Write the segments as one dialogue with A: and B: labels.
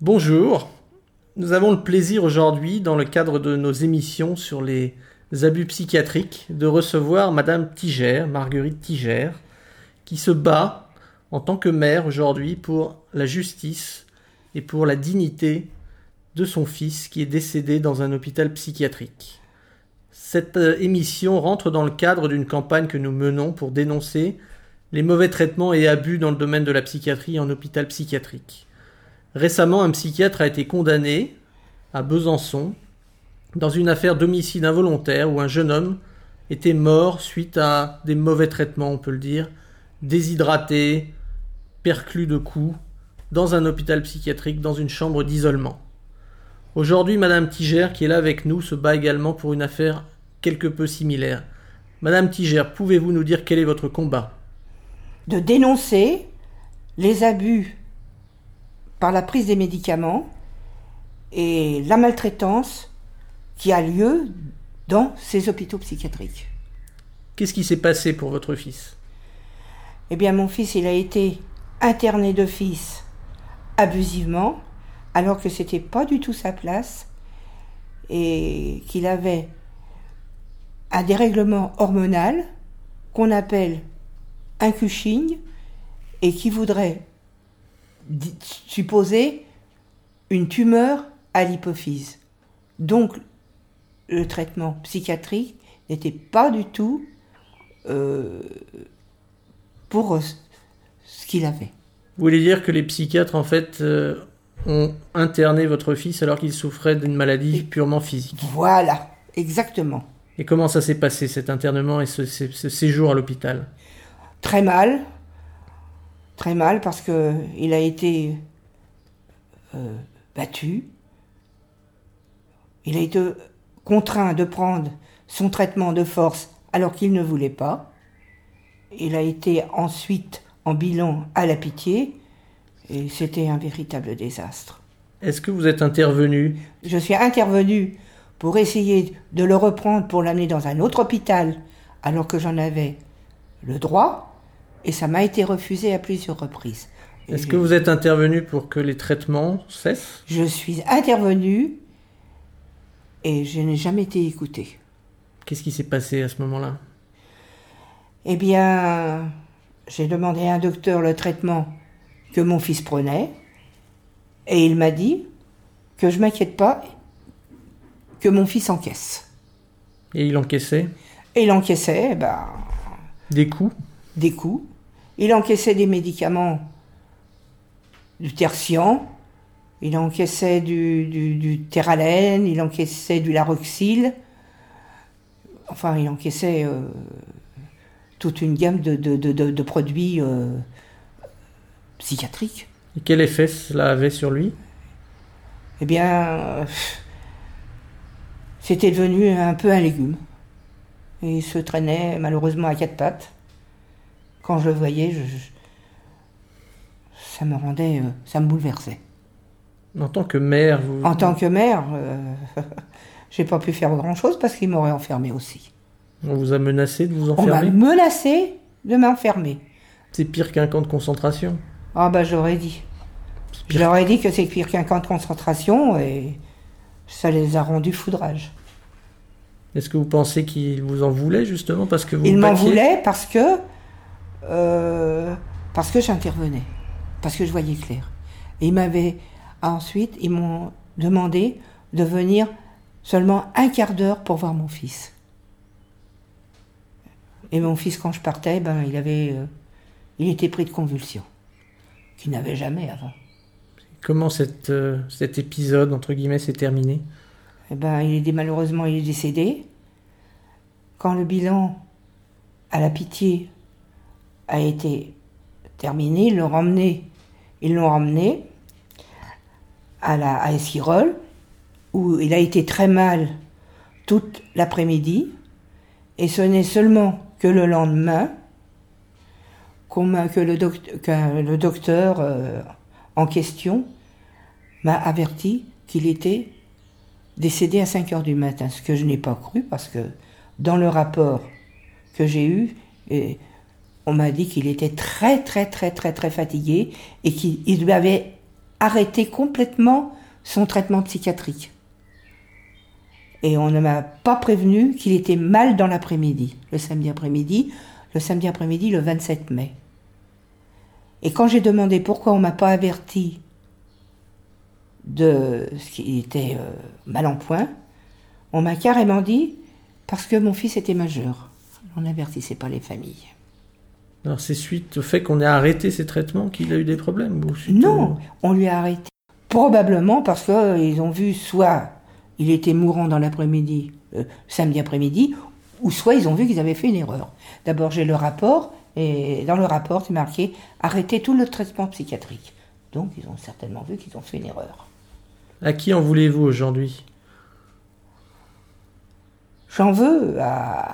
A: Bonjour, nous avons le plaisir aujourd'hui, dans le cadre de nos émissions sur les abus psychiatriques, de recevoir Madame Tiger, Marguerite Tiger, qui se bat en tant que mère aujourd'hui pour la justice et pour la dignité de son fils qui est décédé dans un hôpital psychiatrique. Cette euh, émission rentre dans le cadre d'une campagne que nous menons pour dénoncer les mauvais traitements et abus dans le domaine de la psychiatrie en hôpital psychiatrique. Récemment, un psychiatre a été condamné à Besançon dans une affaire d'homicide involontaire où un jeune homme était mort suite à des mauvais traitements, on peut le dire, déshydraté, perclus de coups, dans un hôpital psychiatrique, dans une chambre d'isolement. Aujourd'hui, Madame Tiger, qui est là avec nous, se bat également pour une affaire quelque peu similaire. Madame Tiger, pouvez-vous nous dire quel est votre combat?
B: De dénoncer les abus par la prise des médicaments et la maltraitance qui a lieu dans ces hôpitaux psychiatriques.
A: Qu'est-ce qui s'est passé pour votre fils?
B: Eh bien, mon fils, il a été interné d'office abusivement, alors que c'était pas du tout sa place et qu'il avait un dérèglement hormonal qu'on appelle un Cushing et qui voudrait supposer une tumeur à l'hypophyse. Donc, le traitement psychiatrique n'était pas du tout euh, pour ce qu'il avait.
A: Vous voulez dire que les psychiatres, en fait, euh, ont interné votre fils alors qu'il souffrait d'une maladie purement physique?
B: Voilà, exactement.
A: Et comment ça s'est passé, cet internement et ce, séjour à l'hôpital?
B: Très mal. Très mal parce qu'il a été euh, battu. Il a été contraint de prendre son traitement de force alors qu'il ne voulait pas. Il a été ensuite en bilan à la pitié et c'était un véritable désastre.
A: Est-ce que vous êtes intervenu?
B: Je suis intervenu pour essayer de le reprendre pour l'amener dans un autre hôpital alors que j'en avais le droit et ça m'a été refusé à plusieurs reprises.
A: Est-ce que vous êtes intervenu pour que les traitements cessent?
B: Je suis intervenu et je n'ai jamais été écouté.
A: Qu'est-ce qui s'est passé à ce moment-là?
B: Eh bien, j'ai demandé à un docteur le traitement que mon fils prenait et il m'a dit que je m'inquiète pas, que mon fils encaisse.
A: Et il encaissait?
B: Et il encaissait, ben.
A: Des coups?
B: Des coups. Il encaissait des médicaments du tertian, il encaissait du, du, du terralène, il encaissait du laroxyle. Enfin, il encaissait euh, toute une gamme de, de, de, produits euh, psychiatriques.
A: Et quel effet cela avait sur lui?
B: Eh bien, c'était devenu un peu un légume. Et il se traînait malheureusement à quatre pattes. Quand je le voyais, je, ça me rendait, euh, ça me bouleversait.
A: En tant que mère, vous...
B: En tant que mère, euh, j'ai pas pu faire grand-chose parce qu'il m'aurait enfermé aussi.
A: On vous a menacé de vous enfermer
B: On m'a menacé de m'enfermer.
A: C'est pire qu'un camp de concentration
B: Ah bah j'aurais dit. Je leur ai dit que c'est pire qu'un camp de concentration et ça les a rendus foudrage.
A: Est-ce que vous pensez qu'ils vous en voulaient justement parce que vous
B: Ils m'en voulaient parce que euh, parce que j'intervenais parce que je voyais clair. Et ils m'avaient ensuite, ils m'ont demandé de venir seulement un quart d'heure pour voir mon fils. Et mon fils, quand je partais, ben, il avait, euh, il était pris de convulsions, qu'il n'avait jamais avant.
A: Comment cette, euh, cet épisode entre guillemets s'est terminé?
B: Eh ben, il est malheureusement, il est décédé. Quand le bilan à la pitié a été terminé, ils l'ont ramené ils l'ont ramené à, la, à Esquirol, où il a été très mal toute l'après-midi, et ce n'est seulement que le lendemain que, le, docteur euh, en question m'a averti qu'il était décédé à 5 heures du matin, ce que je n'ai pas cru parce que dans le rapport que j'ai eu, on m'a dit qu'il était très très très très très fatigué et qu'il lui avait arrêté complètement son traitement psychiatrique. Et on ne m'a pas prévenu qu'il était mal dans l'après-midi, le samedi après-midi, le samedi après-midi, le 27 mai. Et quand j'ai demandé pourquoi on m'a pas averti de ce qui était euh, mal en point, on m'a carrément dit parce que mon fils était majeur. On n'avertissait pas les familles.
A: Alors c'est suite au fait qu'on ait arrêté ses traitements qu'il a eu des problèmes
B: Non, on lui a arrêté. Probablement parce qu'ils ont vu soit il était mourant dans l'après-midi, euh, samedi après-midi, ou soit ils ont vu qu'ils avaient fait une erreur. D'abord j'ai le rapport, et dans le rapport c'est marqué arrêter tout le traitement psychiatrique. Donc ils ont certainement vu qu'ils ont fait une erreur.
A: À qui en voulez-vous aujourd'hui?
B: J'en veux à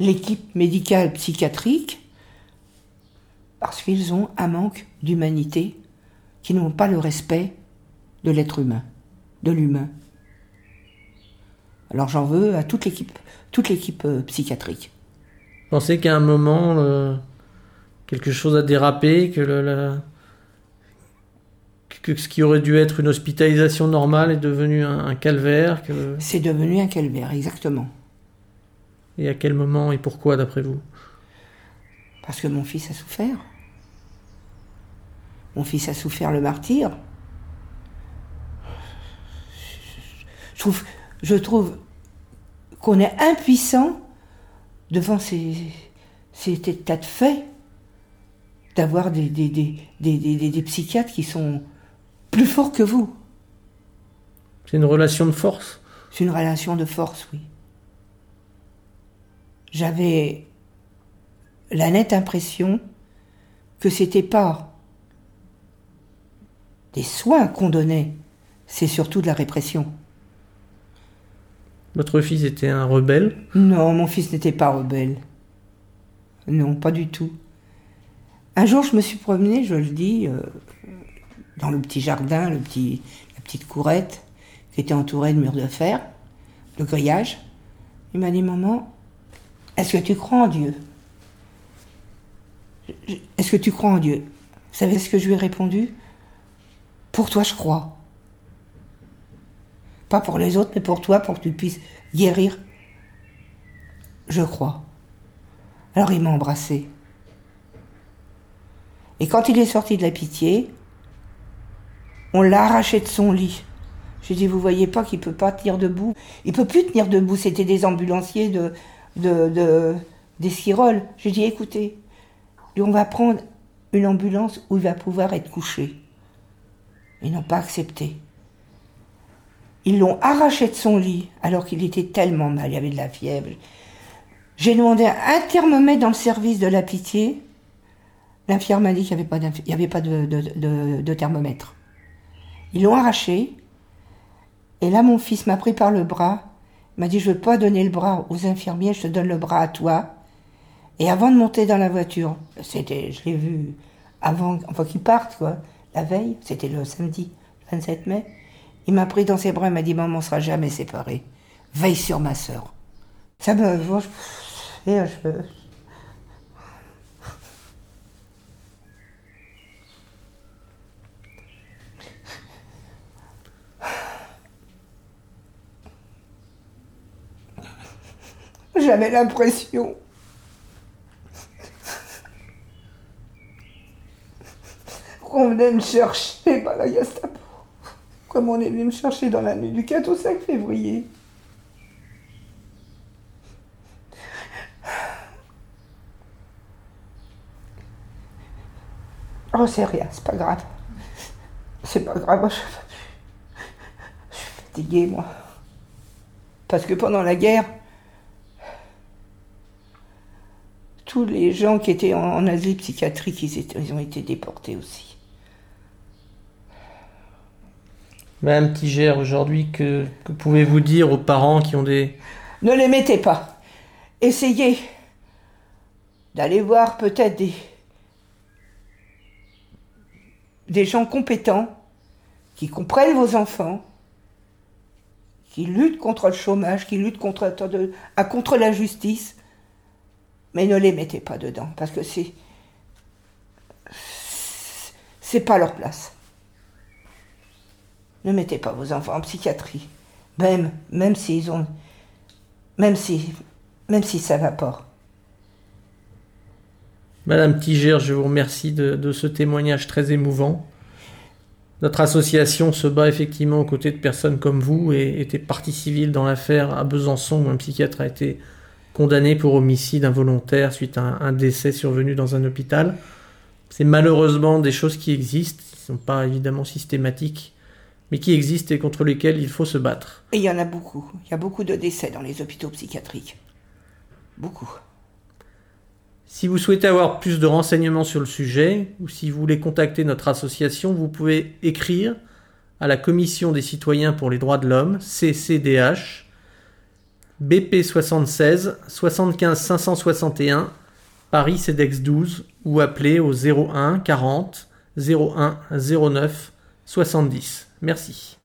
B: l'équipe médicale psychiatrique parce qu'ils ont un manque d'humanité, qui n'ont pas le respect de l'être humain, de l'humain. Alors j'en veux à toute l'équipe, toute l'équipe euh, psychiatrique.
A: Pensez qu'à un moment, euh, quelque chose a dérapé, que, que, ce qui aurait dû être une hospitalisation normale est devenu un, calvaire que...
B: C'est devenu un calvaire, exactement.
A: Et à quel moment et pourquoi, d'après vous?
B: Parce que mon fils a souffert. Mon fils a souffert le martyr. Je trouve, je trouve qu'on est impuissant devant ces, ces états de fait d'avoir des, des, des, psychiatres qui sont plus forts que vous.
A: C'est une relation de force?
B: C'est une relation de force, oui. J'avais la nette impression que c'était pas des soins qu'on donnait, c'est surtout de la répression.
A: Votre fils était un rebelle?
B: Non, mon fils n'était pas rebelle. Non, pas du tout. Un jour, je me suis promenée, je le dis, euh, dans le petit jardin, le petit, la petite courette, qui était entourée de murs de fer, de grillage. Il m'a dit, maman, est-ce que tu crois en Dieu? Est-ce que tu crois en Dieu? Vous savez ce que je lui ai répondu? Pour toi, je crois. Pas pour les autres, mais pour toi, pour que tu puisses guérir. Je crois. Alors il m'a embrassé. Et quand il est sorti de la pitié, on l'a arraché de son lit. J'ai dit, vous voyez pas qu'il peut pas tenir debout? Il peut plus tenir debout. C'était des ambulanciers de, de, de d'Esquirol. J'ai dit, écoutez, on va prendre une ambulance où il va pouvoir être couché. Ils n'ont pas accepté. Ils l'ont arraché de son lit alors qu'il était tellement mal, il avait de la fièvre. J'ai demandé un thermomètre dans le service de la pitié. L'infirme m'a dit qu'il n'y avait pas, de, de, thermomètre. Ils l'ont arraché. Et là, mon fils m'a pris par le bras. M'a dit, je ne veux pas donner le bras aux infirmiers, je te donne le bras à toi. Et avant de monter dans la voiture, c'était, je l'ai vu avant, enfin qu'ils partent, quoi, la veille, c'était le samedi 27 mai, il m'a pris dans ses bras et m'a dit Maman, on sera jamais séparés. Veille sur ma sœur. Ça me. Je, je, J'avais l'impression qu'on venait me chercher par la Gestapo comme on est venu me chercher dans la nuit du 4 au 5 février. Oh, c'est rien, c'est pas grave. C'est pas grave, je, je suis fatiguée, moi. Parce que pendant la guerre, tous les gens qui étaient en, asile psychiatrique, ils ont été déportés aussi.
A: Madame Tigère, aujourd'hui, que, pouvez-vous dire aux parents qui ont des...
B: Ne les mettez pas. Essayez d'aller voir peut-être des... des gens compétents qui comprennent vos enfants, qui luttent contre le chômage, qui luttent contre, contre la justice, mais ne les mettez pas dedans, parce que c'est c'est pas leur place. Ne mettez pas vos enfants en psychiatrie. Même, même s'ils ont. Même si. Même si ça.
A: Madame Tiger, je vous remercie de ce témoignage très émouvant. Notre association se bat effectivement aux côtés de personnes comme vous et était partie civile dans l'affaire à Besançon où un psychiatre a été condamné pour homicide involontaire suite à un, décès survenu dans un hôpital. C'est malheureusement des choses qui existent, qui ne sont pas évidemment systématiques, mais qui existent et contre lesquelles il faut se battre.
B: Et il y en a beaucoup. Il y a beaucoup de décès dans les hôpitaux psychiatriques. Beaucoup.
A: Si vous souhaitez avoir plus de renseignements sur le sujet, ou si vous voulez contacter notre association, vous pouvez écrire à la Commission des citoyens pour les droits de l'homme, CCDH, BP 76 75 561, Paris CEDEX 12, ou appeler au 01 40 01 09 70. Merci.